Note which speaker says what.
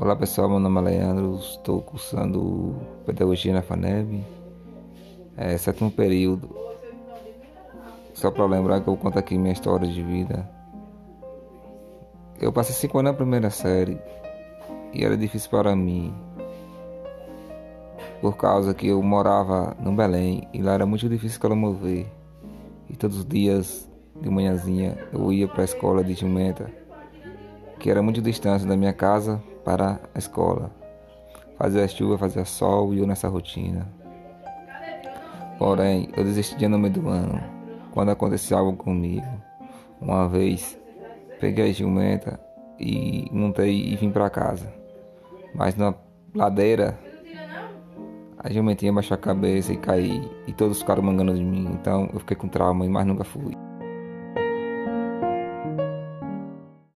Speaker 1: Olá pessoal, meu nome é Leandro, estou cursando Pedagogia na FANEB, é, sétimo período. Só para lembrar que eu conto aqui minha história de vida. Eu passei cinco anos na primeira série e era difícil para mim, por causa que eu morava no Belém e lá era muito difícil para mover. E todos os dias de manhãzinha eu ia para a escola de jumenta, que era muito distante da minha casa para a escola. Fazia chuva, fazia sol e eu nessa rotina. Porém, eu desistia no meio do ano, quando acontecia algo comigo. Uma vez, peguei a jumenta e montei e vim para casa. Mas na ladeira, a jumentinha baixou a cabeça e caí. E todos ficaram mangando de mim. Então eu fiquei com trauma e mais nunca fui.